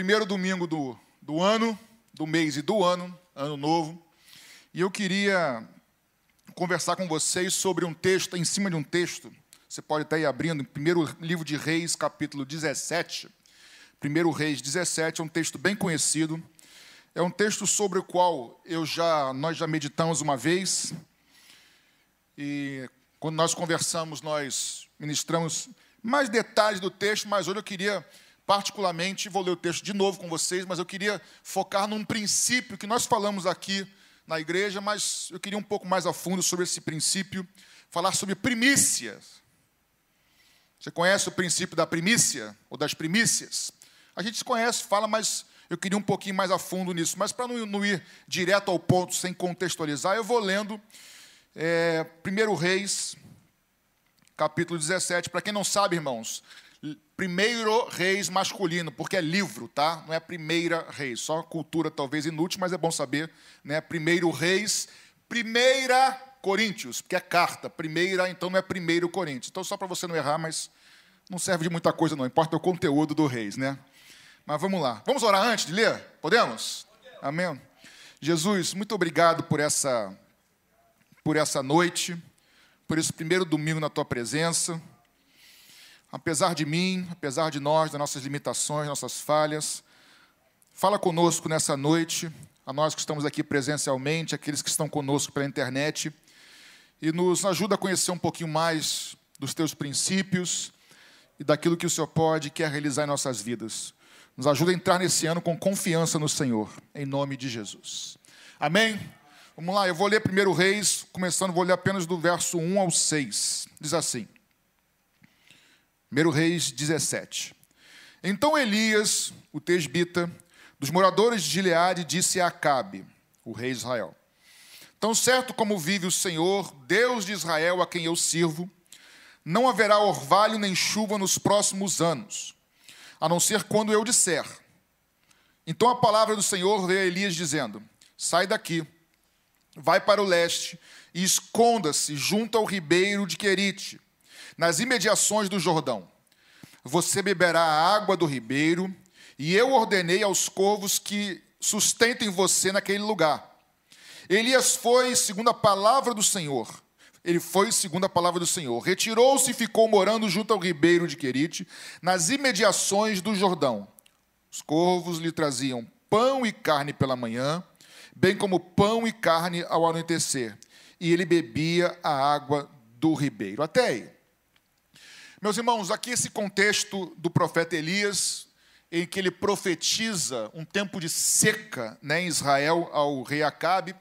primeiro domingo do, do ano, do mês e do ano, ano novo, e eu queria conversar com vocês sobre um texto, em cima de um texto, você pode estar aí abrindo, primeiro livro de Reis, capítulo 17. Primeiro Reis 17 é um texto bem conhecido. É um texto sobre o qual eu já nós já meditamos uma vez. E quando nós conversamos, nós ministramos mais detalhes do texto, mas hoje eu queria particularmente, vou ler o texto de novo com vocês, mas eu queria focar num princípio que nós falamos aqui na igreja, mas eu queria um pouco mais a fundo sobre esse princípio, falar sobre primícias. Você conhece o princípio da primícia ou das primícias? A gente se conhece, fala, mas eu queria um pouquinho mais a fundo nisso. Mas para não, ir direto ao ponto sem contextualizar, eu vou lendo é, 1 Reis, capítulo 17. Para quem não sabe, irmãos, primeiro reis masculino, porque é livro, tá? Não é primeira reis, só cultura talvez inútil, mas é bom saber, né? Primeiro reis, primeira Coríntios, porque é carta, primeira, então não é primeiro Coríntios. Então só para você não errar, mas não serve de muita coisa não, importa o conteúdo do reis, né? Mas vamos lá. Vamos orar antes de ler? Podemos? Amém. Jesus, muito obrigado por essa por essa noite, por esse primeiro domingo na tua presença apesar de mim, apesar de nós, das nossas limitações, nossas falhas. Fala conosco nessa noite, a nós que estamos aqui presencialmente, aqueles que estão conosco pela internet, e nos ajuda a conhecer um pouquinho mais dos teus princípios e daquilo que o Senhor pode e quer realizar em nossas vidas. Nos ajuda a entrar nesse ano com confiança no Senhor, em nome de Jesus. Amém? Vamos lá, eu vou ler primeiro Reis, começando, vou ler apenas do verso 1 ao 6. Diz assim: 1 Reis 17. Então Elias, o tesbita, dos moradores de Gileade, disse a Acabe, o rei de Israel: Tão certo como vive o Senhor, Deus de Israel, a quem eu sirvo, não haverá orvalho nem chuva nos próximos anos, a não ser quando eu disser. Então a palavra do Senhor veio a Elias dizendo: Sai daqui, vai para o leste e esconda-se junto ao ribeiro de Querite nas imediações do Jordão. Você beberá a água do ribeiro, e eu ordenei aos corvos que sustentem você naquele lugar. Elias foi segundo a palavra do Senhor. Ele foi segundo a palavra do Senhor. Retirou-se e ficou morando junto ao ribeiro de Querite, nas imediações do Jordão. Os corvos lhe traziam pão e carne pela manhã, bem como pão e carne ao anoitecer, e ele bebia a água do ribeiro. Até aí. Meus irmãos, aqui esse contexto do profeta Elias, em que ele profetiza um tempo de seca né, em Israel ao rei Acabe,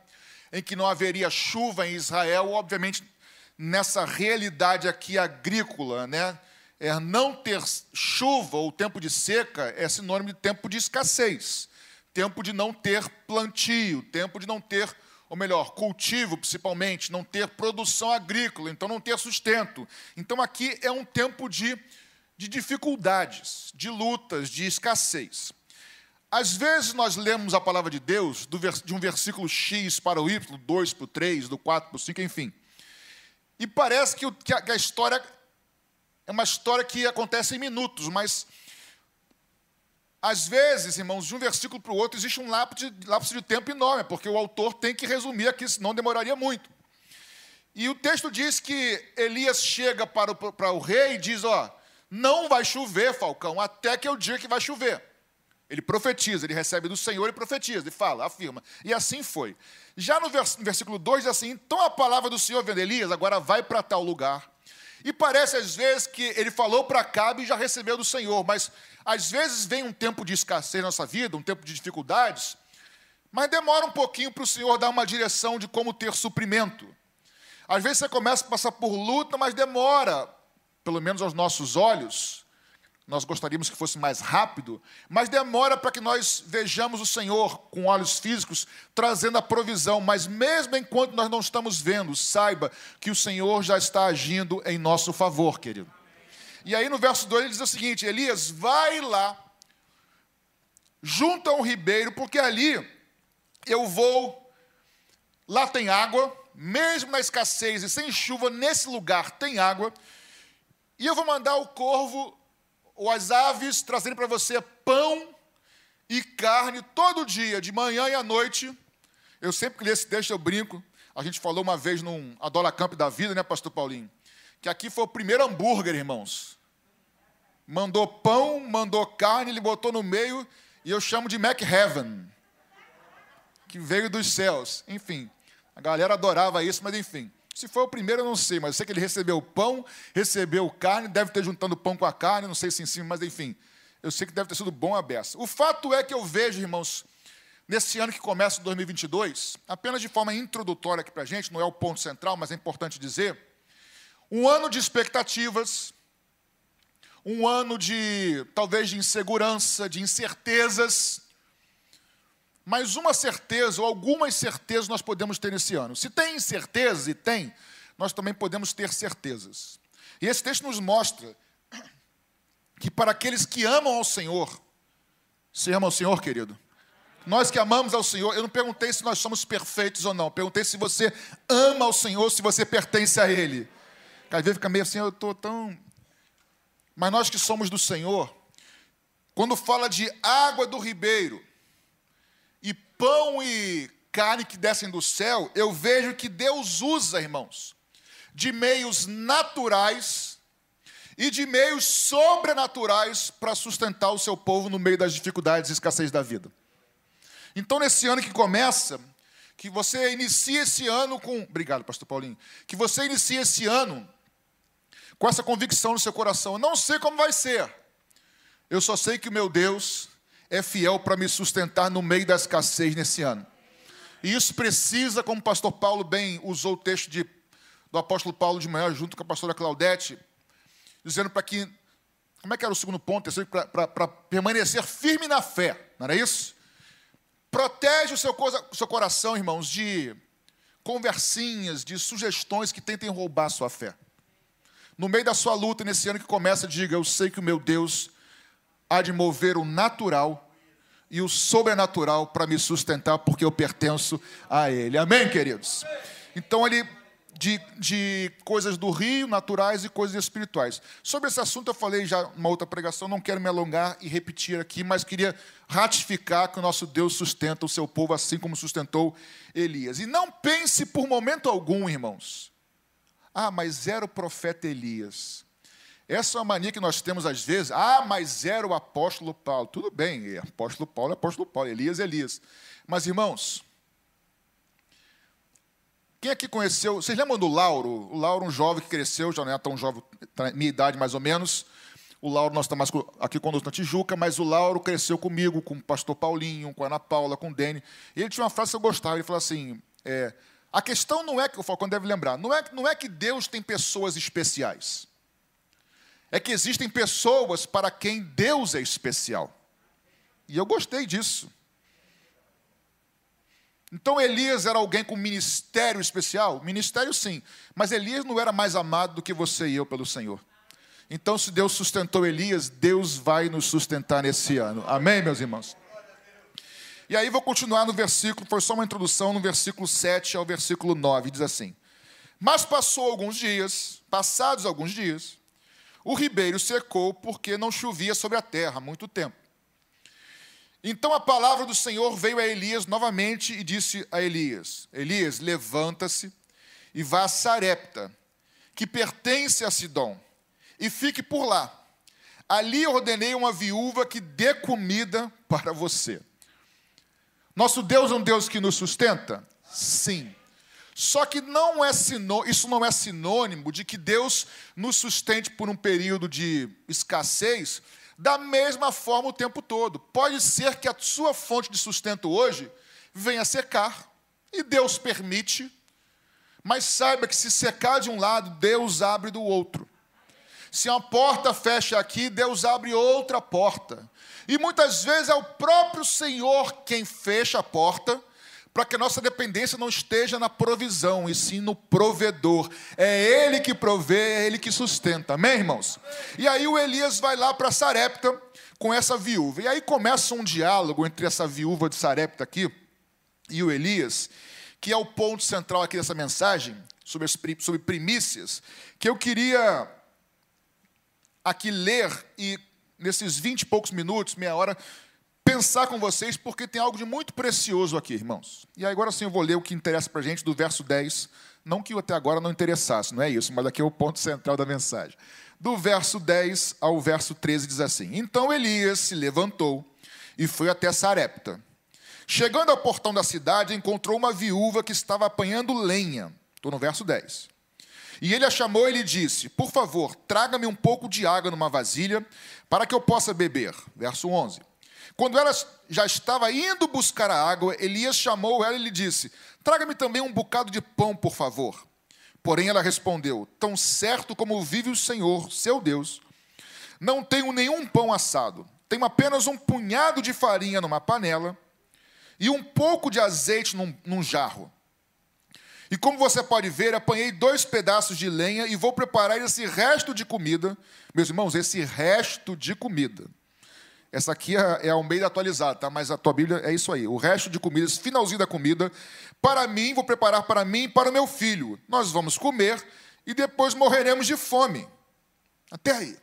em que não haveria chuva em Israel, obviamente nessa realidade aqui agrícola, né, é não ter chuva ou tempo de seca é sinônimo de tempo de escassez, tempo de não ter plantio, tempo de não ter ou melhor, cultivo principalmente, não ter produção agrícola, então não ter sustento. Então aqui é um tempo de, de dificuldades, de lutas, de escassez. Às vezes nós lemos a palavra de Deus de um versículo X para o Y, 2 para o 3, do 4 para o 5, enfim. E parece que, a, história é uma história que acontece em minutos, mas às vezes, irmãos, de um versículo para o outro existe um lapso de, lapso de tempo enorme, porque o autor tem que resumir aqui, senão demoraria muito. E o texto diz que Elias chega para o, para o rei e diz: Ó, não vai chover, Falcão, até que eu diga que vai chover. Ele profetiza, ele recebe do Senhor e profetiza, e fala, afirma. E assim foi. Já no versículo 2 diz assim: Então a palavra do Senhor vendo Elias, agora vai para tal lugar. E parece às vezes que ele falou para Cabe e já recebeu do Senhor, mas às vezes vem um tempo de escassez na nossa vida, um tempo de dificuldades, mas demora um pouquinho para o Senhor dar uma direção de como ter suprimento. Às vezes você começa a passar por luta, mas demora, pelo menos aos nossos olhos, nós gostaríamos que fosse mais rápido, mas demora para que nós vejamos o Senhor com olhos físicos trazendo a provisão, mas mesmo enquanto nós não estamos vendo, saiba que o Senhor já está agindo em nosso favor, querido. E aí no verso 2 ele diz o seguinte: Elias, vai lá, junto a um ribeiro, porque ali eu vou, lá tem água, mesmo na escassez e sem chuva, nesse lugar tem água, e eu vou mandar o corvo ou as aves trazerem para você pão e carne todo dia, de manhã e à noite. Eu sempre que leio esse texto eu brinco. A gente falou uma vez num Adola Camp da vida, né, pastor Paulinho? Que aqui foi o primeiro hambúrguer, irmãos. Mandou pão, mandou carne, ele botou no meio e eu chamo de Mac Heaven, que veio dos céus. Enfim, a galera adorava isso, mas enfim. Se foi o primeiro, eu não sei, mas eu sei que ele recebeu pão, recebeu carne, deve ter juntando pão com a carne, não sei se em cima, mas enfim. Eu sei que deve ter sido bom a beça. O fato é que eu vejo, irmãos, nesse ano que começa 2022, apenas de forma introdutória aqui para a gente, não é o ponto central, mas é importante dizer, um ano de expectativas, um ano de, talvez, de insegurança, de incertezas, mas uma certeza, ou algumas certezas nós podemos ter nesse ano. Se tem incerteza, e tem, nós também podemos ter certezas. E esse texto nos mostra que para aqueles que amam ao Senhor, você ama ao Senhor, querido? Nós que amamos ao Senhor, eu não perguntei se nós somos perfeitos ou não, perguntei se você ama ao Senhor, se você pertence a Ele. Às vezes fica meio assim, eu estou tão. Mas nós que somos do Senhor, quando fala de água do ribeiro, pão e carne que descem do céu, eu vejo que Deus usa, irmãos, de meios naturais e de meios sobrenaturais para sustentar o seu povo no meio das dificuldades e escassez da vida. Então, nesse ano que começa, que você inicie esse ano com. Obrigado, Pastor Paulinho. Que você inicie esse ano com essa convicção no seu coração. Eu não sei como vai ser. Eu só sei que o meu Deus é fiel para me sustentar no meio da escassez nesse ano. E isso precisa, como o pastor Paulo bem usou o texto de, do apóstolo Paulo de manhã, junto com a pastora Claudete, dizendo para que, como é que era o segundo ponto? Para permanecer firme na fé, não era isso? Protege o seu, o seu coração, irmãos, de conversinhas, de sugestões que tentem roubar a sua fé. No meio da sua luta, nesse ano que começa, diga: Eu sei que o meu Deus há de mover o natural e o sobrenatural para me sustentar, porque eu pertenço a Ele. Amém, queridos? Então, ele de, de coisas do rio, naturais e coisas espirituais. Sobre esse assunto eu falei já uma outra pregação, não quero me alongar e repetir aqui, mas queria ratificar que o nosso Deus sustenta o seu povo assim como sustentou Elias. E não pense por momento algum, irmãos, ah, mas era o profeta Elias. Essa é uma mania que nós temos às vezes. Ah, mas era o apóstolo Paulo. Tudo bem, apóstolo Paulo é apóstolo Paulo, Elias é Elias. Mas, irmãos, quem aqui conheceu? Vocês lembram do Lauro? O Lauro, um jovem que cresceu, já não é tão jovem, tá minha idade mais ou menos. O Lauro, nós estamos aqui conosco na Tijuca, mas o Lauro cresceu comigo, com o pastor Paulinho, com a Ana Paula, com o Dene. Ele tinha uma frase que eu gostava, ele falou assim: é, a questão não é que, o Falcão deve lembrar, não é, não é que Deus tem pessoas especiais. É que existem pessoas para quem Deus é especial. E eu gostei disso. Então Elias era alguém com ministério especial? Ministério sim, mas Elias não era mais amado do que você e eu pelo Senhor. Então, se Deus sustentou Elias, Deus vai nos sustentar nesse ano. Amém, meus irmãos? E aí vou continuar no versículo, foi só uma introdução, no versículo 7 ao versículo 9, diz assim: Mas passou alguns dias, passados alguns dias, o ribeiro secou porque não chovia sobre a terra há muito tempo. Então a palavra do Senhor veio a Elias novamente e disse a Elias: Elias, levanta-se e vá a Sarepta, que pertence a Sidom, e fique por lá. Ali ordenei uma viúva que dê comida para você. Nosso Deus é um Deus que nos sustenta? Sim. Só que não é isso não é sinônimo de que Deus nos sustente por um período de escassez da mesma forma o tempo todo. Pode ser que a sua fonte de sustento hoje venha secar, e Deus permite, mas saiba que se secar de um lado, Deus abre do outro. Se uma porta fecha aqui, Deus abre outra porta. E muitas vezes é o próprio Senhor quem fecha a porta para que a nossa dependência não esteja na provisão, e sim no provedor. É Ele que provê, é Ele que sustenta. Amém, irmãos? E aí o Elias vai lá para Sarepta com essa viúva. E aí começa um diálogo entre essa viúva de Sarepta aqui e o Elias, que é o ponto central aqui dessa mensagem, sobre, as, sobre primícias, que eu queria aqui ler e nesses vinte e poucos minutos, meia hora, pensar com vocês, porque tem algo de muito precioso aqui, irmãos. E agora sim eu vou ler o que interessa para a gente do verso 10. Não que até agora não interessasse, não é isso, mas aqui é o ponto central da mensagem. Do verso 10 ao verso 13 diz assim: Então Elias se levantou e foi até Sarepta. Chegando ao portão da cidade, encontrou uma viúva que estava apanhando lenha. Estou no verso 10. E ele a chamou e lhe disse: Por favor, traga-me um pouco de água numa vasilha, para que eu possa beber. Verso 11. Quando ela já estava indo buscar a água, Elias chamou ela e lhe disse: Traga-me também um bocado de pão, por favor. Porém, ela respondeu: Tão certo como vive o Senhor, seu Deus, não tenho nenhum pão assado. Tenho apenas um punhado de farinha numa panela e um pouco de azeite num, num jarro. E como você pode ver, apanhei dois pedaços de lenha e vou preparar esse resto de comida. Meus irmãos, esse resto de comida essa aqui é, é ao meio atualizado, tá? Mas a tua Bíblia é isso aí. O resto de comida, esse finalzinho da comida, para mim, vou preparar para mim e para o meu filho. Nós vamos comer e depois morreremos de fome. Até aí.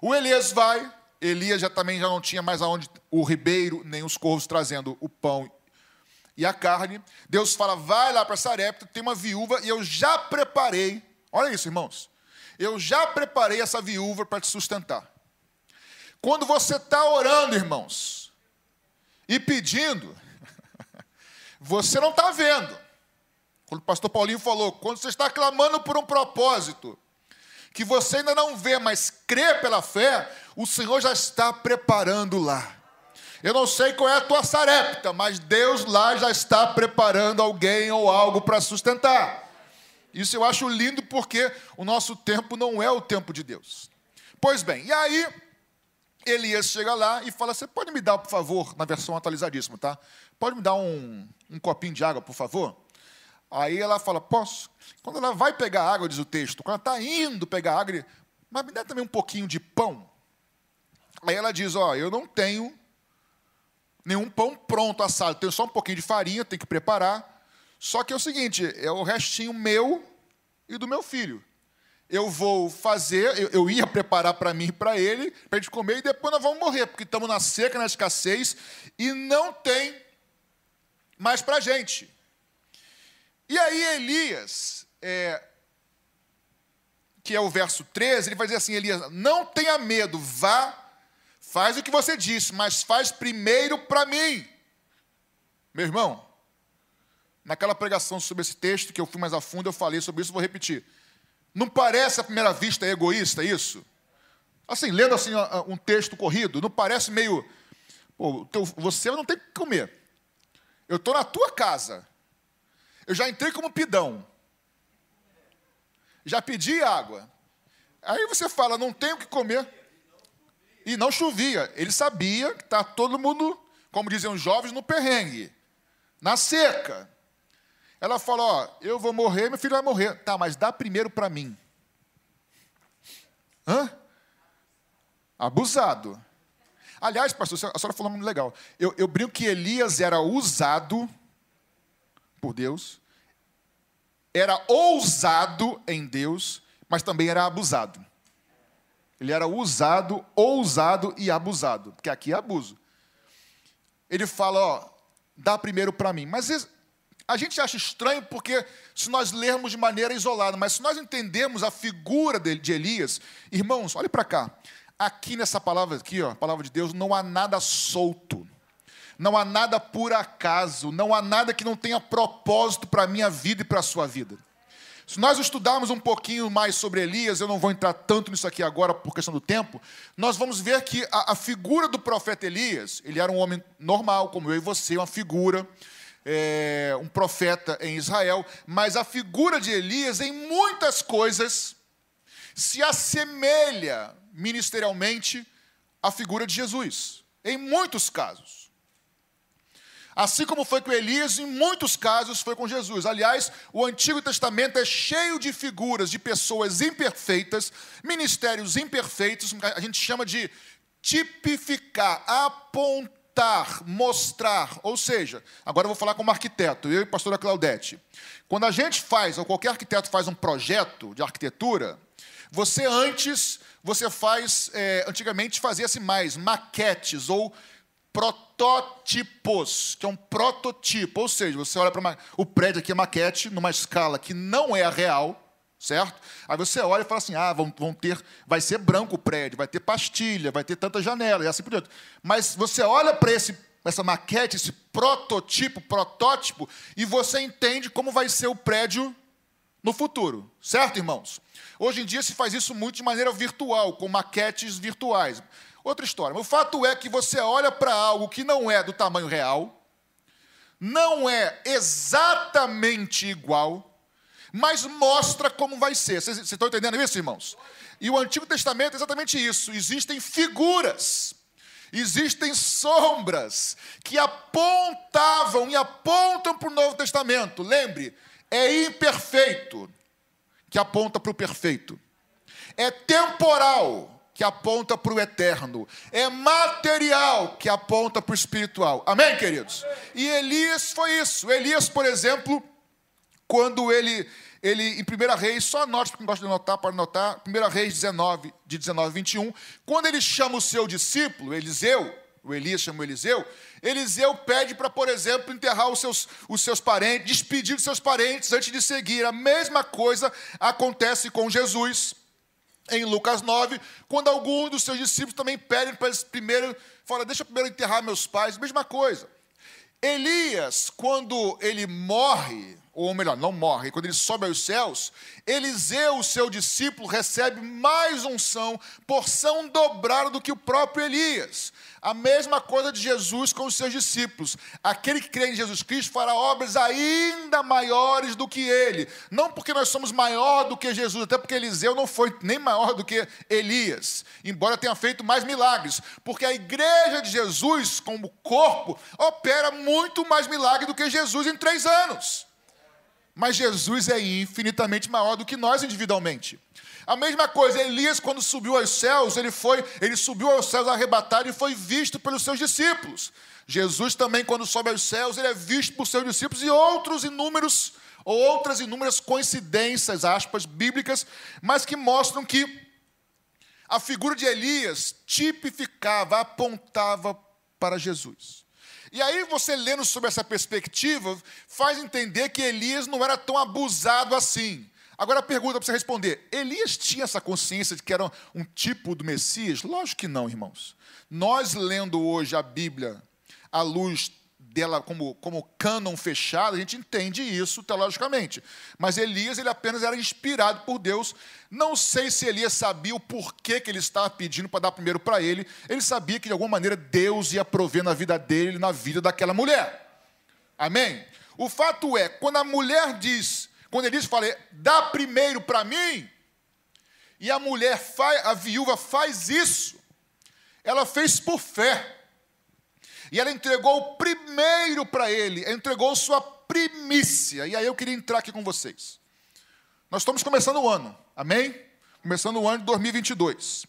O Elias vai, Elias já também já não tinha mais aonde o ribeiro, nem os corvos trazendo o pão e a carne. Deus fala: vai lá para Sarepta, tem uma viúva e eu já preparei. Olha isso, irmãos. Eu já preparei essa viúva para te sustentar. Quando você está orando, irmãos, e pedindo, você não está vendo. Quando o pastor Paulinho falou, quando você está clamando por um propósito, que você ainda não vê, mas crê pela fé, o Senhor já está preparando lá. Eu não sei qual é a tua sarepta, mas Deus lá já está preparando alguém ou algo para sustentar. Isso eu acho lindo porque o nosso tempo não é o tempo de Deus. Pois bem, e aí Elias chega lá e fala: Você pode me dar, por favor, na versão atualizadíssima, tá? Pode me dar um, um copinho de água, por favor? Aí ela fala: Posso. Quando ela vai pegar água, diz o texto, quando ela está indo pegar água, ele, mas me dá também um pouquinho de pão. Aí ela diz: Ó, eu não tenho nenhum pão pronto assado, tenho só um pouquinho de farinha, tenho que preparar. Só que é o seguinte: é o restinho meu e do meu filho eu vou fazer, eu, eu ia preparar para mim e para ele, para a gente comer, e depois nós vamos morrer, porque estamos na seca, na escassez, e não tem mais para a gente. E aí Elias, é, que é o verso 13, ele vai dizer assim: Elias, não tenha medo, vá, faz o que você disse, mas faz primeiro para mim. Meu irmão, naquela pregação sobre esse texto, que eu fui mais a fundo, eu falei sobre isso, vou repetir. Não parece à primeira vista egoísta isso? Assim, lendo assim um texto corrido, não parece meio. Pô, você não tem que comer. Eu estou na tua casa. Eu já entrei como pidão. Já pedi água. Aí você fala, não tenho o que comer. E não chovia. Ele sabia que está todo mundo, como diziam os jovens, no perrengue. Na seca. Ela fala: Ó, eu vou morrer, meu filho vai morrer. Tá, mas dá primeiro para mim. Hã? Abusado. Aliás, pastor, a senhora falou muito legal. Eu, eu brinco que Elias era usado por Deus, era ousado em Deus, mas também era abusado. Ele era usado, ousado e abusado, porque aqui é abuso. Ele fala, ó, dá primeiro para mim. Mas a gente acha estranho porque se nós lermos de maneira isolada, mas se nós entendermos a figura de Elias, irmãos, olhe para cá. Aqui nessa palavra aqui, ó, palavra de Deus, não há nada solto. Não há nada por acaso, não há nada que não tenha propósito para a minha vida e para a sua vida. Se nós estudarmos um pouquinho mais sobre Elias, eu não vou entrar tanto nisso aqui agora por questão do tempo, nós vamos ver que a, a figura do profeta Elias, ele era um homem normal, como eu e você, uma figura, é, um profeta em Israel, mas a figura de Elias, em muitas coisas, se assemelha ministerialmente à figura de Jesus, em muitos casos. Assim como foi com Elias, em muitos casos foi com Jesus. Aliás, o Antigo Testamento é cheio de figuras de pessoas imperfeitas, ministérios imperfeitos, a gente chama de tipificar, apontar mostrar. Ou seja, agora eu vou falar como arquiteto, eu e a pastora Claudete. Quando a gente faz, ou qualquer arquiteto faz um projeto de arquitetura, você antes, você faz, é, antigamente fazia-se mais maquetes ou protótipos, que é um prototipo, ou seja, você olha para o prédio aqui é maquete numa escala que não é a real, certo? Aí você olha e fala assim: ah, vão, vão ter, vai ser branco o prédio, vai ter pastilha, vai ter tanta janela, e assim por diante. Mas você olha para esse essa maquete, esse prototipo, protótipo, e você entende como vai ser o prédio no futuro, certo, irmãos? Hoje em dia se faz isso muito de maneira virtual, com maquetes virtuais. Outra história. O fato é que você olha para algo que não é do tamanho real, não é exatamente igual, mas mostra como vai ser. Vocês, vocês estão entendendo isso, irmãos? E o Antigo Testamento é exatamente isso. Existem figuras, existem sombras que apontavam e apontam para o Novo Testamento. Lembre, é imperfeito que aponta para o perfeito. É temporal que aponta para o eterno. É material que aponta para o espiritual. Amém, queridos? E Elias foi isso. Elias, por exemplo, quando ele, ele em 1 Reis, só anote, porque gosta de anotar, para anotar, 1 Reis 19, de 19 a 21, quando ele chama o seu discípulo, Eliseu, o Elias chama o Eliseu, Eliseu pede para, por exemplo, enterrar os seus, os seus parentes, despedir os seus parentes antes de seguir. A mesma coisa acontece com Jesus em Lucas 9, quando alguns dos seus discípulos também pedem para eles primeiro, fala, deixa eu primeiro enterrar meus pais, mesma coisa. Elias, quando ele morre, ou melhor, não morre, quando ele sobe aos céus, Eliseu, seu discípulo, recebe mais unção, porção dobrada do que o próprio Elias. A mesma coisa de Jesus com os seus discípulos. Aquele que crê em Jesus Cristo fará obras ainda maiores do que ele. Não porque nós somos maior do que Jesus, até porque Eliseu não foi nem maior do que Elias, embora tenha feito mais milagres. Porque a igreja de Jesus, como corpo, opera muito mais milagre do que Jesus em três anos. Mas Jesus é infinitamente maior do que nós individualmente. A mesma coisa, Elias, quando subiu aos céus, ele foi, ele subiu aos céus arrebatado e foi visto pelos seus discípulos. Jesus também, quando sobe aos céus, ele é visto por seus discípulos e outros inúmeros, outras inúmeras coincidências, aspas, bíblicas, mas que mostram que a figura de Elias tipificava, apontava para Jesus. E aí você lendo sobre essa perspectiva, faz entender que Elias não era tão abusado assim. Agora a pergunta para você responder: Elias tinha essa consciência de que era um tipo do Messias? Lógico que não, irmãos. Nós lendo hoje a Bíblia à luz dela como, como cânon fechado, a gente entende isso teologicamente. Mas Elias, ele apenas era inspirado por Deus. Não sei se Elias sabia o porquê que ele estava pedindo para dar primeiro para ele. Ele sabia que, de alguma maneira, Deus ia prover na vida dele, na vida daquela mulher. Amém? O fato é, quando a mulher diz, quando diz, fala, dá primeiro para mim, e a mulher, faz, a viúva faz isso, ela fez por fé. E ela entregou o primeiro para ele, entregou sua primícia. E aí eu queria entrar aqui com vocês. Nós estamos começando o ano, amém? Começando o ano de 2022.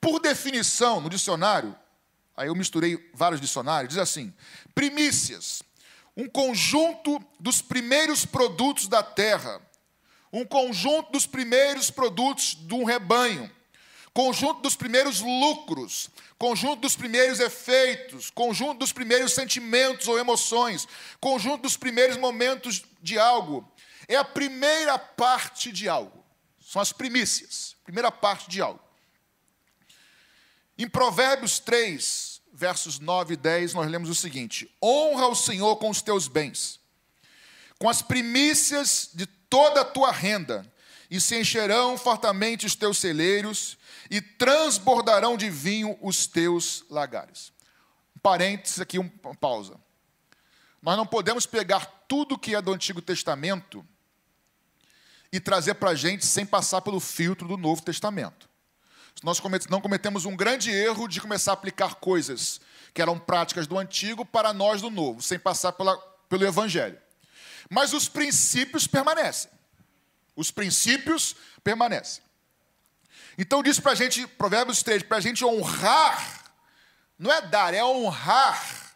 Por definição, no dicionário, aí eu misturei vários dicionários, diz assim: primícias um conjunto dos primeiros produtos da terra, um conjunto dos primeiros produtos de um rebanho, conjunto dos primeiros lucros, conjunto dos primeiros efeitos, conjunto dos primeiros sentimentos ou emoções, conjunto dos primeiros momentos de algo. É a primeira parte de algo. São as primícias, primeira parte de algo. Em Provérbios 3, versos 9 e 10, nós lemos o seguinte: Honra o Senhor com os teus bens, com as primícias de toda a tua renda, e se encherão fartamente os teus celeiros, e transbordarão de vinho os teus lagares. Parênteses aqui, uma pausa. Nós não podemos pegar tudo que é do Antigo Testamento e trazer para a gente sem passar pelo filtro do Novo Testamento nós não cometemos um grande erro de começar a aplicar coisas que eram práticas do antigo para nós do novo, sem passar pela, pelo evangelho. Mas os princípios permanecem. Os princípios permanecem. Então diz para a gente, Provérbios 3, para a gente honrar, não é dar, é honrar.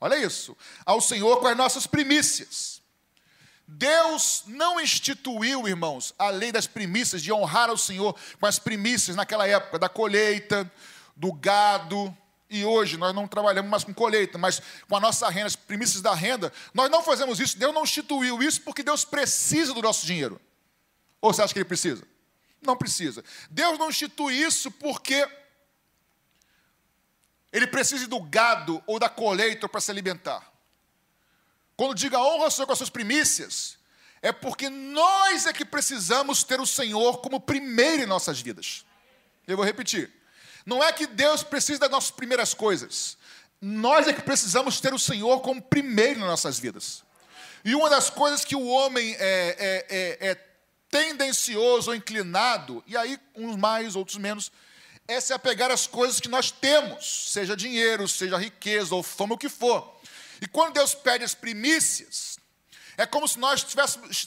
Olha isso, ao Senhor com as nossas primícias. Deus não instituiu, irmãos, a lei das primícias, de honrar ao Senhor com as primícias naquela época, da colheita, do gado, e hoje nós não trabalhamos mais com colheita, mas com a nossa renda, as primícias da renda, nós não fazemos isso. Deus não instituiu isso porque Deus precisa do nosso dinheiro. Ou você acha que ele precisa? Não precisa. Deus não institui isso porque ele precisa do gado ou da colheita para se alimentar. Quando diga honra ao Senhor com as suas primícias, é porque nós é que precisamos ter o Senhor como primeiro em nossas vidas. Eu vou repetir. Não é que Deus precisa das nossas primeiras coisas. Nós é que precisamos ter o Senhor como primeiro nas nossas vidas. E uma das coisas que o homem é, é, é, é tendencioso ou inclinado, e aí uns mais, outros menos, é se apegar às coisas que nós temos, seja dinheiro, seja riqueza ou fama, o que for. E quando Deus pede as primícias, é como se nós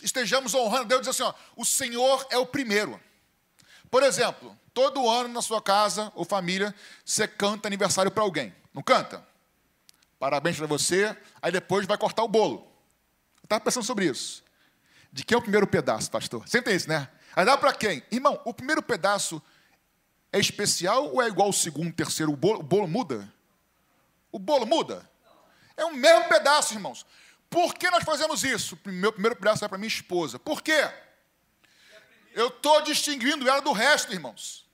estejamos honrando Deus dizendo assim: ó, o Senhor é o primeiro. Por exemplo, todo ano na sua casa ou família, você canta aniversário para alguém. Não canta? Parabéns para você, aí depois vai cortar o bolo. Eu estava pensando sobre isso. De quem é o primeiro pedaço, pastor? Sempre isso, né? Aí dá para quem? Irmão, o primeiro pedaço é especial ou é igual ao segundo, terceiro? O bolo, o bolo muda? O bolo muda? É o mesmo pedaço, irmãos. Por que nós fazemos isso? O meu primeiro pedaço vai para minha esposa. Por quê? Eu estou distinguindo ela do resto, irmãos.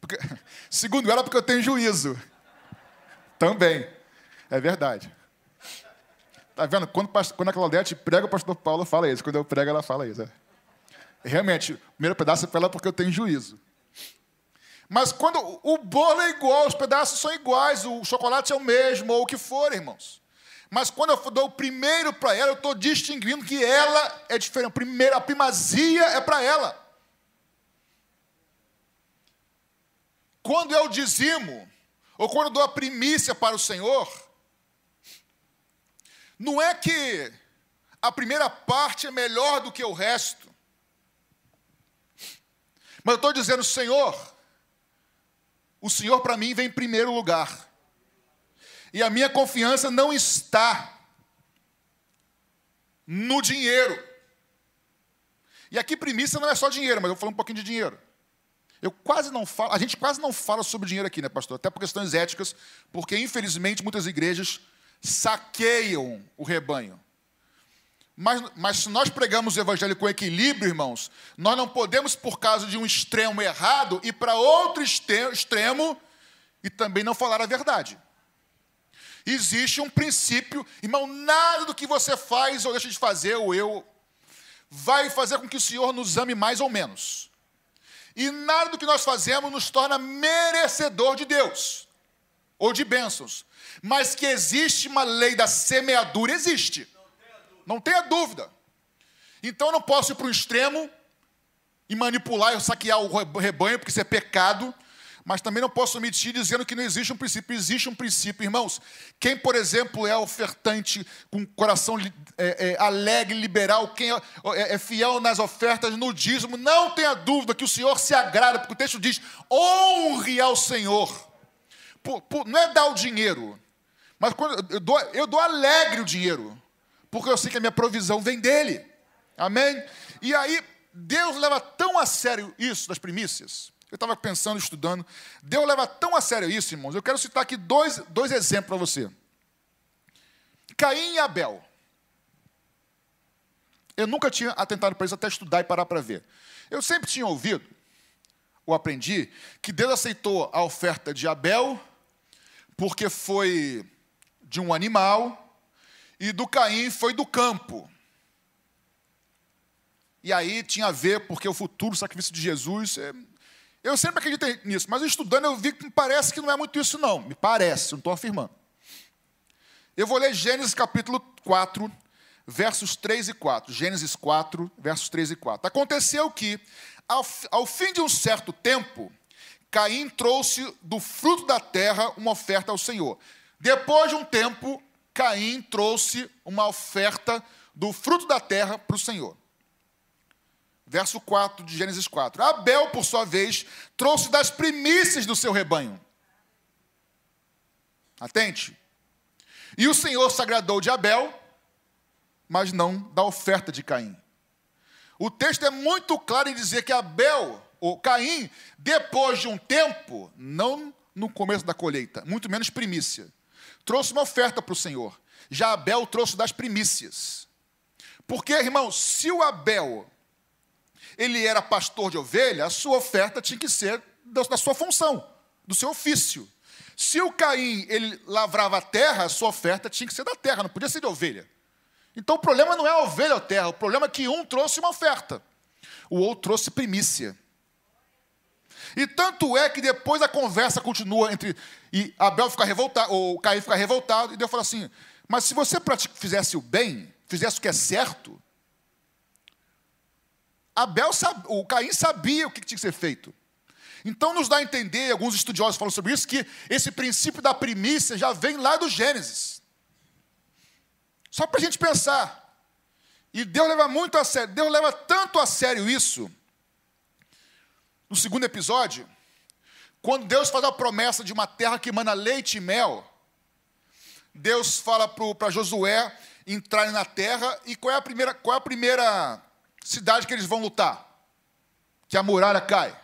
Porque, segundo ela, porque eu tenho juízo. Também. É verdade. Está vendo? Quando, quando a Claudete prega, o pastor Paulo fala isso. Quando eu prego, ela fala isso. É. Realmente, o primeiro pedaço é para ela porque eu tenho juízo. Mas quando o bolo é igual, os pedaços são iguais, o chocolate é o mesmo, ou o que for, irmãos. Mas quando eu dou o primeiro para ela, eu estou distinguindo que ela é diferente. Primeiro, a primazia é para ela. Quando eu dizimo, ou quando eu dou a primícia para o Senhor, não é que a primeira parte é melhor do que o resto. Mas eu estou dizendo, Senhor, o Senhor para mim vem em primeiro lugar. E a minha confiança não está no dinheiro. E aqui primícia não é só dinheiro, mas eu falar um pouquinho de dinheiro. Eu quase não falo, a gente quase não fala sobre dinheiro aqui, né, pastor? Até por questões éticas, porque infelizmente muitas igrejas saqueiam o rebanho. Mas, mas se nós pregamos o evangelho com equilíbrio, irmãos, nós não podemos, por causa de um extremo errado, ir para outro extremo e também não falar a verdade. Existe um princípio, irmão, nada do que você faz ou deixa de fazer, ou eu, vai fazer com que o Senhor nos ame mais ou menos. E nada do que nós fazemos nos torna merecedor de Deus, ou de bênçãos. Mas que existe uma lei da semeadura, existe. Não tenha dúvida. Então eu não posso ir para o extremo e manipular e saquear o rebanho, porque isso é pecado mas também não posso omitir dizendo que não existe um princípio. Existe um princípio, irmãos. Quem, por exemplo, é ofertante com coração é, é, alegre, liberal, quem é, é, é, fiel nas ofertas, no dízimo, não tenha dúvida que o Senhor se agrada, porque o texto diz: honre ao Senhor. Por, por, não é dar o dinheiro, mas quando eu dou, eu dou alegre o dinheiro, porque eu sei que a minha provisão vem dele. Amém? E aí, Deus leva tão a sério isso das primícias eu estava pensando, estudando. Deus leva tão a sério isso, irmãos. Eu quero citar aqui dois, dois exemplos para você. Caim e Abel. Eu nunca tinha atentado para isso até estudar e parar para ver. Eu sempre tinha ouvido, ou aprendi, que Deus aceitou a oferta de Abel porque foi de um animal e do Caim foi do campo. E aí tinha a ver porque o futuro sacrifício de Jesus é eu sempre acreditei nisso, mas estudando eu vi que me parece que não é muito isso, não. Me parece, não estou afirmando. Eu vou ler Gênesis capítulo 4, versos 3 e 4. Gênesis 4, versos 3 e 4. Aconteceu que, ao, ao fim de um certo tempo, Caim trouxe do fruto da terra uma oferta ao Senhor. Depois de um tempo, Caim trouxe uma oferta do fruto da terra para o Senhor verso 4 de Gênesis 4. Abel, por sua vez, trouxe das primícias do seu rebanho. Atente. E o Senhor se agradou de Abel, mas não da oferta de Caim. O texto é muito claro em dizer que Abel, ou Caim, depois de um tempo, não no começo da colheita, muito menos primícia. Trouxe uma oferta para o Senhor. Já Abel trouxe das primícias. Porque, irmão, se o Abel ele era pastor de ovelha, a sua oferta tinha que ser da sua função, do seu ofício. Se o Caim ele lavrava a terra, a sua oferta tinha que ser da terra, não podia ser de ovelha. Então o problema não é a ovelha ou a terra, o problema é que um trouxe uma oferta, o outro trouxe primícia. E tanto é que depois a conversa continua entre. E Abel fica revoltado, ou Caim fica revoltado, e Deus fala assim: Mas se você fizesse o bem, fizesse o que é certo, Abel, o Caim sabia o que tinha que ser feito. Então nos dá a entender, alguns estudiosos falam sobre isso, que esse princípio da primícia já vem lá do Gênesis. Só para a gente pensar. E Deus leva muito a sério, Deus leva tanto a sério isso. No segundo episódio, quando Deus faz a promessa de uma terra que emana leite e mel, Deus fala para Josué entrarem na terra, e qual é a primeira, qual é a primeira cidade que eles vão lutar? Que a muralha cai.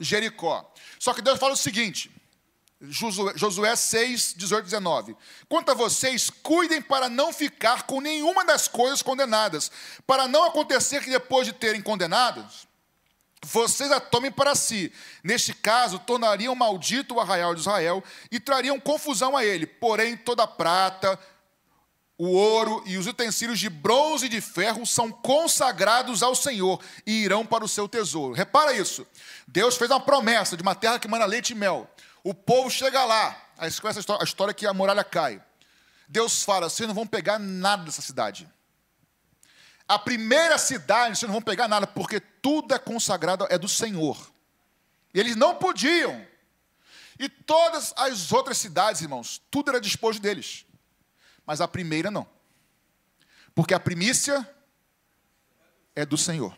Jericó. Só que Deus fala o seguinte: Josué, Josué 6, 18, 19. Quanto a vocês, cuidem para não ficar com nenhuma das coisas condenadas, para não acontecer que depois de terem condenados, vocês a tomem para si. Neste caso, tornariam maldito o arraial de Israel e trariam confusão a ele. Porém, toda a prata, o ouro e os utensílios de bronze e de ferro são consagrados ao Senhor e irão para o seu tesouro. Repara isso. Deus fez uma promessa de uma terra que manda leite e mel. O povo chega lá. Aí você conhece a história que a muralha cai. Deus fala: vocês não vão pegar nada dessa cidade. A primeira cidade, vocês não vão pegar nada, porque tudo é consagrado, é do Senhor. Eles não podiam. E todas as outras cidades, irmãos, tudo era disposto deles mas a primeira não. Porque a primícia é do Senhor.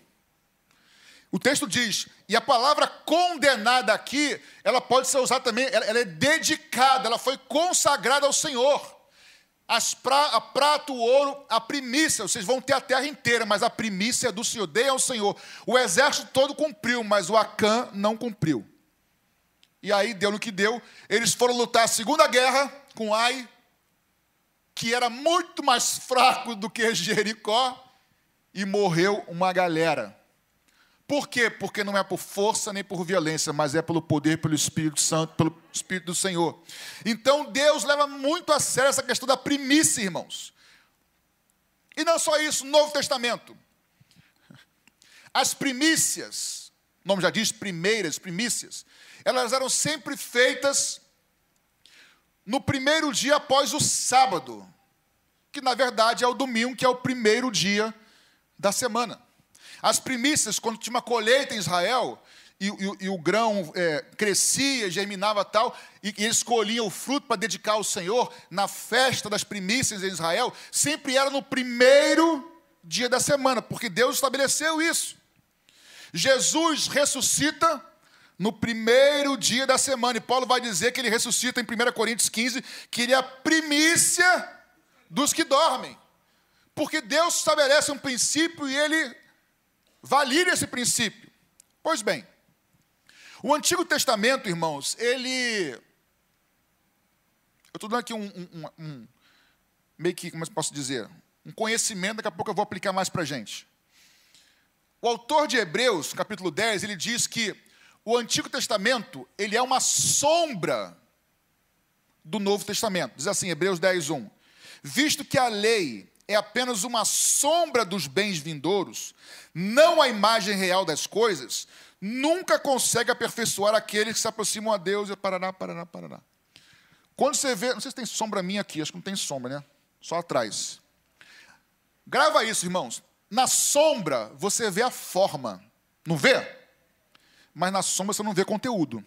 O texto diz, e a palavra condenada aqui, ela pode ser usada também, ela, ela é dedicada, ela foi consagrada ao Senhor. Pra, a prata, o ouro, a primícia, vocês vão ter a terra inteira, mas a primícia é do Senhor, dê ao Senhor. O exército todo cumpriu, mas o Acã não cumpriu. E aí deu no que deu. Eles foram lutar a segunda guerra com Ai, que era muito mais fraco do que Jericó, e morreu uma galera. Por quê? Porque não é por força nem por violência, mas é pelo poder, pelo Espírito Santo, pelo Espírito do Senhor. Então Deus leva muito a sério essa questão da primícia, irmãos. E não só isso, Novo Testamento. As primícias, o nome já diz primeiras, primícias, elas eram sempre feitas no primeiro dia após o sábado, que na verdade é o domingo, que é o primeiro dia da semana. As primícias, quando tinha uma colheita em Israel, e, e, e o grão é, crescia, germinava tal, e, e eles colhiam o fruto para dedicar ao Senhor, na festa das primícias em Israel, sempre era no primeiro dia da semana, porque Deus estabeleceu isso. Jesus ressuscita no primeiro dia da semana. E Paulo vai dizer que ele ressuscita em 1 Coríntios 15, que ele é a primícia dos que dormem. Porque Deus estabelece um princípio e ele valida esse princípio. Pois bem, o Antigo Testamento, irmãos, ele. Eu estou dando aqui um, um, um, meio que, como eu posso dizer, um conhecimento, daqui a pouco eu vou aplicar mais para a gente. O autor de Hebreus, capítulo 10, ele diz que o Antigo Testamento, ele é uma sombra do Novo Testamento. Diz assim, Hebreus 10, 1. Visto que a lei é apenas uma sombra dos bens vindouros, não a imagem real das coisas, nunca consegue aperfeiçoar aqueles que se aproximam a Deus e parará, parará, parará. Quando você vê, não sei se tem sombra minha aqui, acho que não tem sombra, né? Só atrás. Grava isso, irmãos. Na sombra você vê a forma, não vê? mas na sombra você não vê conteúdo.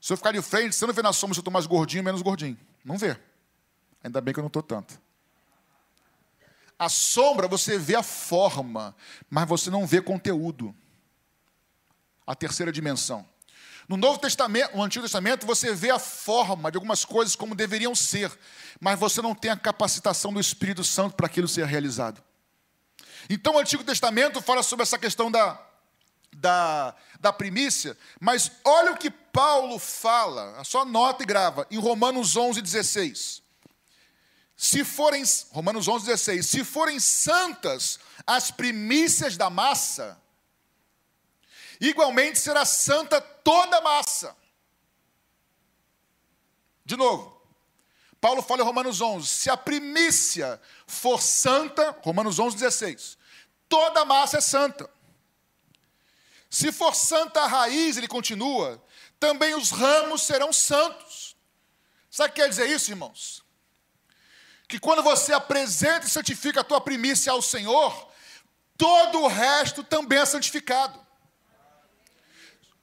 Se eu ficar de frente, você não vê na sombra se eu estou mais gordinho ou menos gordinho. Não vê. Ainda bem que eu não estou tanto. A sombra você vê a forma, mas você não vê conteúdo. A terceira dimensão. No Novo Testamento, no Antigo Testamento, você vê a forma de algumas coisas como deveriam ser, mas você não tem a capacitação do Espírito Santo para aquilo ser realizado. Então, o Antigo Testamento fala sobre essa questão da da, da primícia, mas olha o que Paulo fala, só nota e grava, em Romanos 11, 16. Se forem, Romanos 11, 16, se forem santas as primícias da massa, igualmente será santa toda a massa. De novo, Paulo fala em Romanos 11: se a primícia for santa, Romanos 11, 16, toda a massa é santa. Se for santa a raiz, ele continua, também os ramos serão santos. Sabe o que quer dizer isso, irmãos? Que quando você apresenta e santifica a tua primícia ao Senhor, todo o resto também é santificado.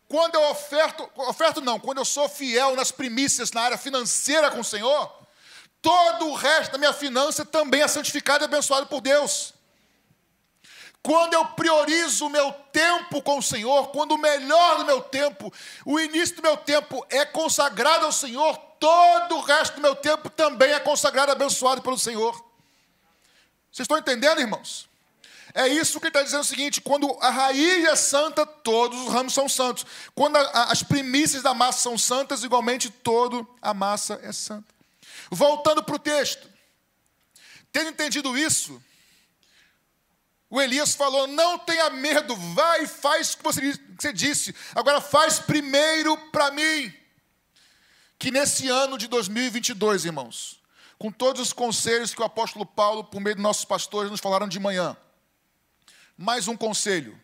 Quando eu oferto, oferto não, quando eu sou fiel nas primícias na área financeira com o Senhor, todo o resto da minha finança também é santificado e abençoado por Deus. Quando eu priorizo o meu tempo com o Senhor, quando o melhor do meu tempo, o início do meu tempo é consagrado ao Senhor, todo o resto do meu tempo também é consagrado abençoado pelo Senhor. Vocês estão entendendo, irmãos? É isso que ele está dizendo o seguinte: quando a raiz é santa, todos os ramos são santos. Quando a, a, as primícias da massa são santas, igualmente toda a massa é santa. Voltando para o texto, tendo entendido isso, o Elias falou: Não tenha medo, vai e faz o que você disse. Agora faz primeiro para mim. Que nesse ano de 2022, irmãos, com todos os conselhos que o apóstolo Paulo, por meio de nossos pastores, nos falaram de manhã, mais um conselho.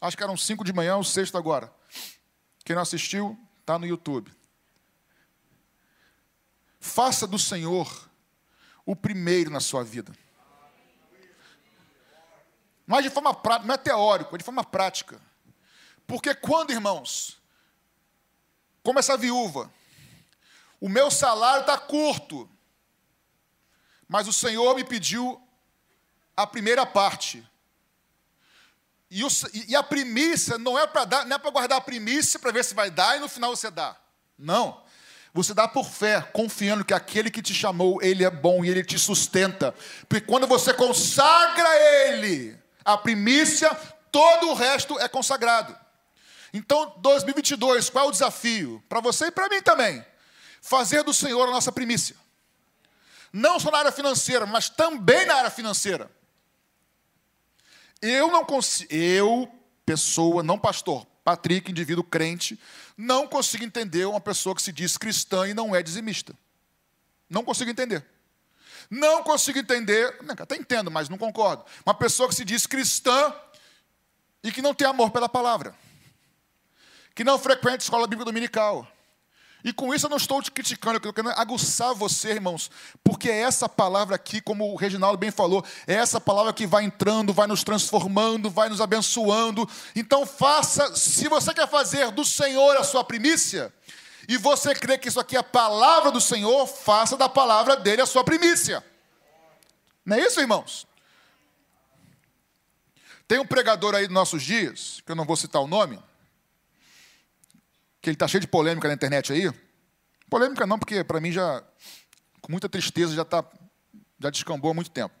Acho que eram cinco de manhã, o sexto agora. Quem não assistiu, está no YouTube. Faça do Senhor o primeiro na sua vida. Mas de forma prática, não é teórico, é de forma prática. Porque quando, irmãos, como essa viúva, o meu salário está curto, mas o Senhor me pediu a primeira parte. E, o, e a primícia não é para dar, não é para guardar a primícia para ver se vai dar e no final você dá. Não. Você dá por fé, confiando que aquele que te chamou, ele é bom e ele te sustenta. Porque quando você consagra ele, a primícia, todo o resto é consagrado. Então, 2022, qual é o desafio? Para você e para mim também. Fazer do Senhor a nossa primícia. Não só na área financeira, mas também na área financeira. Eu não consigo, eu, pessoa, não pastor, Patrick, indivíduo crente, não consigo entender uma pessoa que se diz cristã e não é dizimista. Não consigo entender. Não consigo entender, até entendo, mas não concordo. Uma pessoa que se diz cristã e que não tem amor pela palavra, que não frequenta escola bíblica dominical. E com isso eu não estou te criticando, eu quero aguçar você, irmãos, porque é essa palavra aqui, como o Reginaldo bem falou, é essa palavra que vai entrando, vai nos transformando, vai nos abençoando. Então faça, se você quer fazer do Senhor a sua primícia, e você crê que isso aqui é a palavra do Senhor, faça da palavra dele a sua primícia. Não é isso, irmãos? Tem um pregador aí dos nossos dias, que eu não vou citar o nome, que ele está cheio de polêmica na internet aí. Polêmica não, porque para mim já, com muita tristeza, já, tá, já descambou há muito tempo.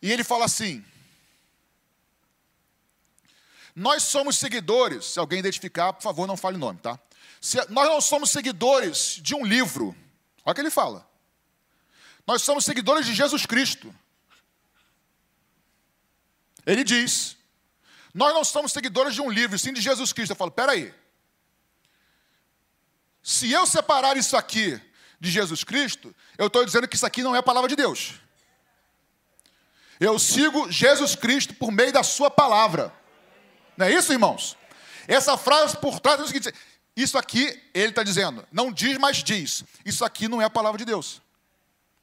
E ele fala assim: Nós somos seguidores, se alguém identificar, por favor, não fale o nome, tá? Se nós não somos seguidores de um livro, olha o que ele fala. Nós somos seguidores de Jesus Cristo. Ele diz: Nós não somos seguidores de um livro, sim de Jesus Cristo. Eu falo: Peraí. Se eu separar isso aqui de Jesus Cristo, eu estou dizendo que isso aqui não é a palavra de Deus. Eu sigo Jesus Cristo por meio da Sua palavra. Não é isso, irmãos? Essa frase por trás é o seguinte: isso aqui, ele está dizendo, não diz, mas diz. Isso aqui não é a palavra de Deus,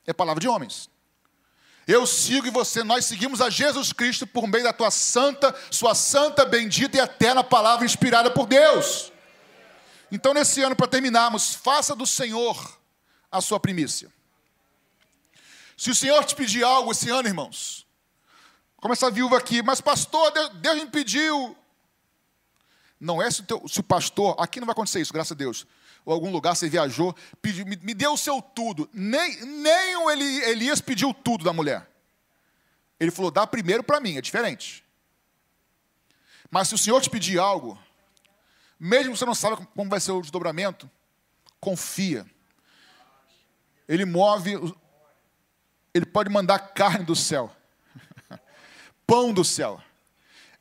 é palavra de homens. Eu sigo e você, nós seguimos a Jesus Cristo por meio da tua santa, sua santa, bendita e eterna palavra inspirada por Deus. Então, nesse ano, para terminarmos, faça do Senhor a sua primícia. Se o Senhor te pedir algo esse ano, irmãos, como essa viúva aqui, mas pastor, Deus, me pediu não é se o, teu, se o pastor, aqui não vai acontecer isso, graças a Deus, ou algum lugar você viajou, pediu, me, me deu o seu tudo. Nem, nem o Eli, Elias pediu tudo da mulher. Ele falou, dá primeiro para mim, é diferente. Mas se o Senhor te pedir algo, mesmo que você não saiba como vai ser o desdobramento, confia. Ele move, ele pode mandar carne do céu, pão do céu.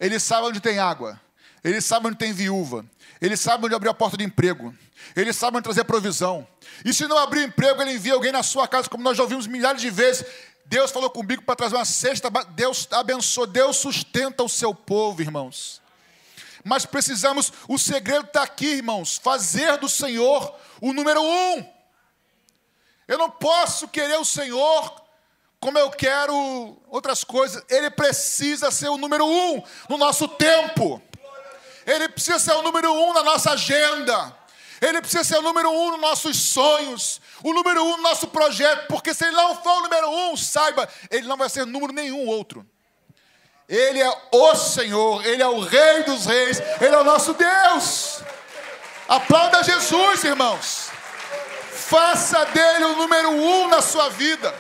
Ele sabe onde tem água, ele sabe onde tem viúva, ele sabe onde abrir a porta de emprego, ele sabe onde trazer provisão. E se não abrir emprego, ele envia alguém na sua casa, como nós já ouvimos milhares de vezes. Deus falou comigo para trazer uma cesta, Deus abençoa, Deus sustenta o seu povo, irmãos. Mas precisamos, o segredo está aqui, irmãos, fazer do Senhor o número um. Eu não posso querer o Senhor como eu quero outras coisas. Ele precisa ser o número um no nosso tempo. Ele precisa ser o número um na nossa agenda. Ele precisa ser o número um nos nossos sonhos, o número um no nosso projeto, porque se ele não for o número um, saiba, ele não vai ser número nenhum outro. Ele é o Senhor, Ele é o Rei dos Reis, Ele é o nosso Deus. Aplauda Jesus, irmãos. Faça dele o número um na sua vida.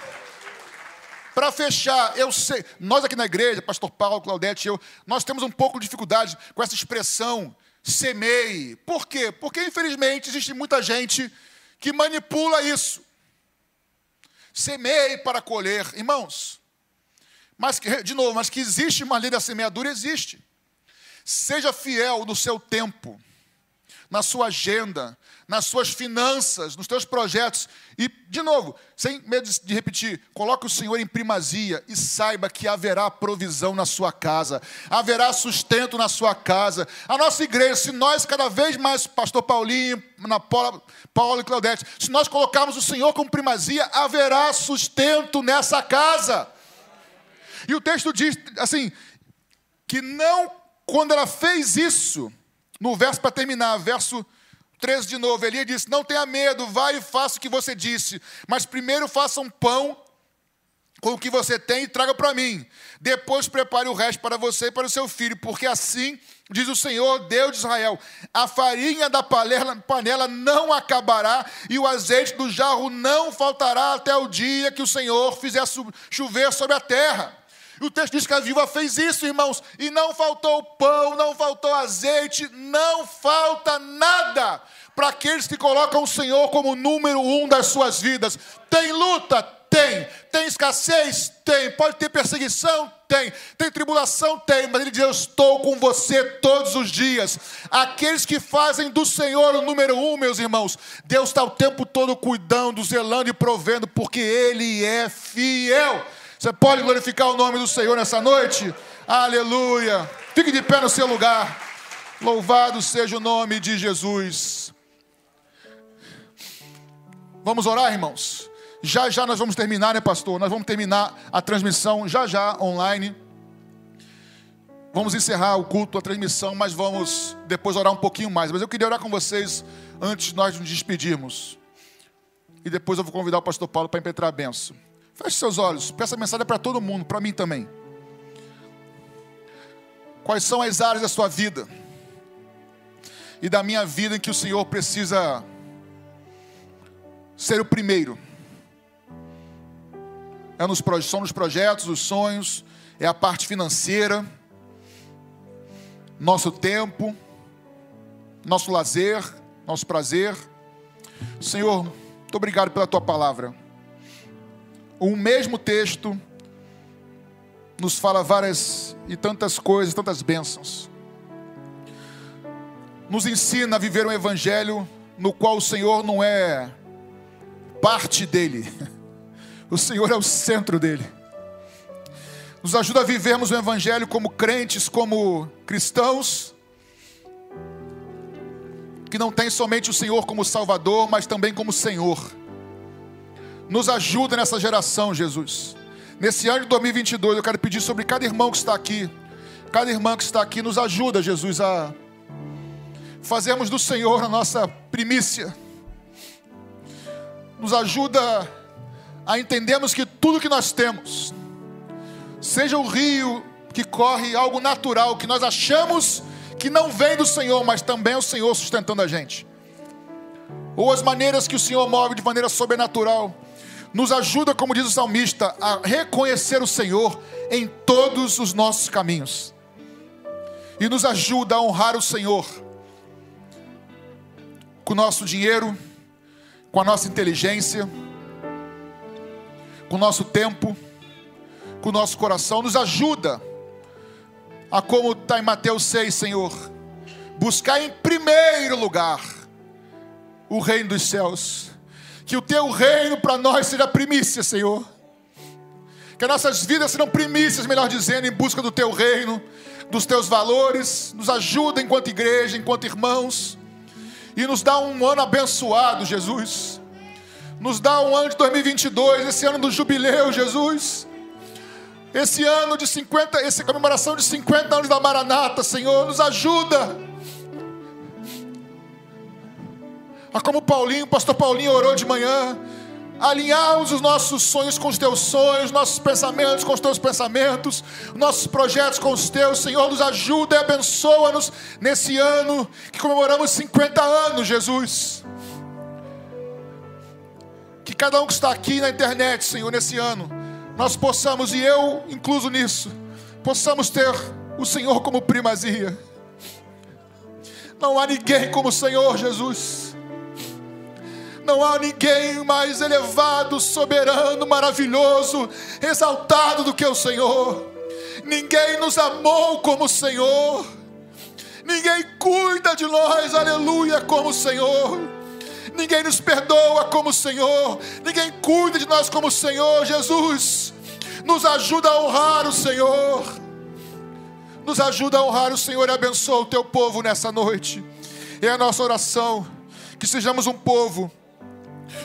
Para fechar, eu sei, nós aqui na igreja, Pastor Paulo, Claudete eu, nós temos um pouco de dificuldade com essa expressão semeie. Por quê? Porque infelizmente existe muita gente que manipula isso. Semeie para colher. Irmãos, mas de novo, mas que existe uma lei da semeadura, existe. Seja fiel no seu tempo, na sua agenda, nas suas finanças, nos seus projetos. E, de novo, sem medo de repetir, coloque o Senhor em primazia e saiba que haverá provisão na sua casa, haverá sustento na sua casa. A nossa igreja, se nós cada vez mais, pastor Paulinho, na Paula, Paulo e Claudete, se nós colocarmos o Senhor como primazia, haverá sustento nessa casa. E o texto diz assim: que não, quando ela fez isso, no verso para terminar, verso 13 de novo, Elia disse: Não tenha medo, vai e faça o que você disse, mas primeiro faça um pão com o que você tem e traga para mim. Depois prepare o resto para você e para o seu filho, porque assim diz o Senhor, Deus de Israel: a farinha da panela não acabará e o azeite do jarro não faltará até o dia que o Senhor fizer chover sobre a terra. O texto diz que a viúva fez isso, irmãos, e não faltou pão, não faltou azeite, não falta nada para aqueles que colocam o Senhor como número um das suas vidas. Tem luta? Tem. Tem escassez? Tem. Pode ter perseguição? Tem. Tem tribulação? Tem. Mas ele diz: Eu estou com você todos os dias. Aqueles que fazem do Senhor o número um, meus irmãos, Deus está o tempo todo cuidando, zelando e provendo, porque Ele é fiel. Você pode glorificar o nome do Senhor nessa noite? Aleluia. Fique de pé no seu lugar. Louvado seja o nome de Jesus. Vamos orar, irmãos? Já já nós vamos terminar, né, pastor? Nós vamos terminar a transmissão já já online. Vamos encerrar o culto, a transmissão, mas vamos depois orar um pouquinho mais. Mas eu queria orar com vocês antes de nós nos despedirmos. E depois eu vou convidar o pastor Paulo para impetrar a benção. Feche seus olhos. Peça mensagem para todo mundo, para mim também. Quais são as áreas da sua vida e da minha vida em que o Senhor precisa ser o primeiro? É nos, são nos projetos, os sonhos, é a parte financeira, nosso tempo, nosso lazer, nosso prazer. Senhor, muito obrigado pela tua palavra o mesmo texto nos fala várias e tantas coisas, tantas bênçãos. Nos ensina a viver um evangelho no qual o Senhor não é parte dele, o Senhor é o centro dele. Nos ajuda a vivermos o evangelho como crentes, como cristãos, que não tem somente o Senhor como Salvador, mas também como Senhor. Nos ajuda nessa geração, Jesus. Nesse ano de 2022, eu quero pedir sobre cada irmão que está aqui, cada irmã que está aqui, nos ajuda, Jesus, a fazermos do Senhor a nossa primícia. Nos ajuda a entendermos que tudo que nós temos, seja o rio que corre, algo natural, que nós achamos que não vem do Senhor, mas também é o Senhor sustentando a gente. Ou as maneiras que o Senhor move de maneira sobrenatural nos ajuda, como diz o salmista, a reconhecer o Senhor em todos os nossos caminhos. e nos ajuda a honrar o Senhor com o nosso dinheiro, com a nossa inteligência, com o nosso tempo, com o nosso coração. Nos ajuda a, como está em Mateus 6, Senhor, buscar em primeiro lugar o reino dos céus. Que o teu reino para nós seja primícia, Senhor. Que as nossas vidas serão primícias, melhor dizendo, em busca do teu reino, dos teus valores. Nos ajuda enquanto igreja, enquanto irmãos. E nos dá um ano abençoado, Jesus. Nos dá um ano de 2022, esse ano do jubileu, Jesus. Esse ano de 50, essa comemoração de 50 anos da Maranata, Senhor, nos ajuda a como Paulinho, pastor Paulinho orou de manhã, alinharmos os nossos sonhos com os teus sonhos, nossos pensamentos com os teus pensamentos, nossos projetos com os teus. Senhor, nos ajuda e abençoa-nos nesse ano que comemoramos 50 anos, Jesus. Que cada um que está aqui na internet, Senhor, nesse ano, nós possamos, e eu incluso nisso, possamos ter o Senhor como primazia. Não há ninguém como o Senhor, Jesus. Não há ninguém mais elevado, soberano, maravilhoso, exaltado do que o Senhor. Ninguém nos amou como o Senhor. Ninguém cuida de nós, aleluia, como o Senhor. Ninguém nos perdoa como o Senhor. Ninguém cuida de nós como o Senhor. Jesus, nos ajuda a honrar o Senhor. Nos ajuda a honrar o Senhor e abençoa o teu povo nessa noite. É a nossa oração. Que sejamos um povo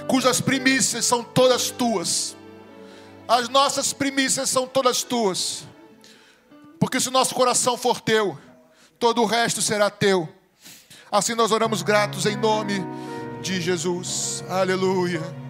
cujas primícias são todas tuas. As nossas primícias são todas tuas. Porque se o nosso coração for teu, todo o resto será teu. Assim nós oramos gratos em nome de Jesus. Aleluia.